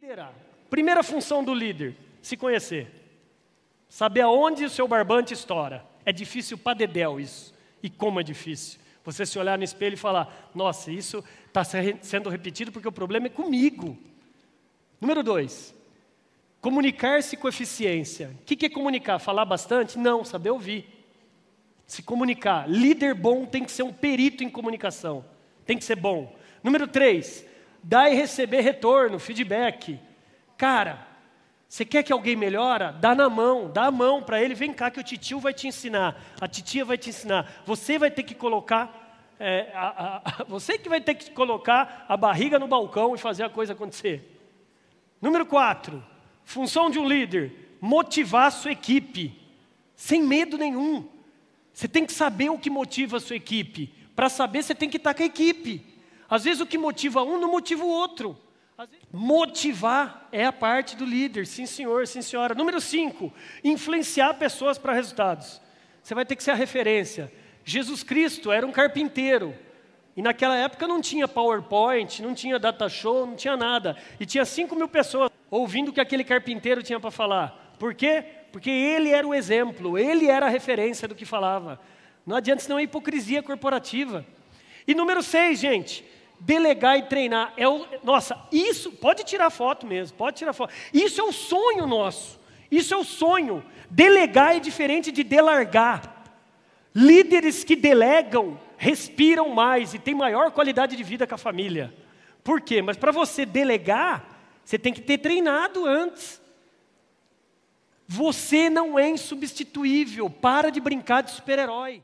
Liderar. Primeira função do líder: se conhecer. Saber aonde o seu barbante estoura. É difícil para dedéu isso. E como é difícil. Você se olhar no espelho e falar: nossa, isso está sendo repetido porque o problema é comigo. Número dois, comunicar-se com eficiência. O que é comunicar? Falar bastante? Não, saber ouvir. Se comunicar. Líder bom tem que ser um perito em comunicação. Tem que ser bom. Número três, dar e receber retorno, feedback. Cara, você quer que alguém melhora? Dá na mão, dá a mão para ele, vem cá que o titio vai te ensinar, a titia vai te ensinar. Você vai ter que colocar, é, a, a, você que vai ter que colocar a barriga no balcão e fazer a coisa acontecer. Número quatro, função de um líder, motivar a sua equipe, sem medo nenhum. Você tem que saber o que motiva a sua equipe. Para saber, você tem que estar com a equipe. Às vezes o que motiva um não motiva o outro. Motivar é a parte do líder, sim senhor, sim senhora. Número 5, influenciar pessoas para resultados. Você vai ter que ser a referência. Jesus Cristo era um carpinteiro. E naquela época não tinha PowerPoint, não tinha data show, não tinha nada. E tinha 5 mil pessoas ouvindo o que aquele carpinteiro tinha para falar. Por quê? Porque ele era o exemplo, ele era a referência do que falava. Não adianta senão é hipocrisia corporativa. E número 6, gente, delegar e treinar. É o, nossa, isso, pode tirar foto mesmo, pode tirar foto. Isso é o sonho nosso. Isso é o sonho. Delegar é diferente de delargar. Líderes que delegam respiram mais e têm maior qualidade de vida com a família. Por quê? Mas para você delegar, você tem que ter treinado antes. Você não é insubstituível. Para de brincar de super-herói.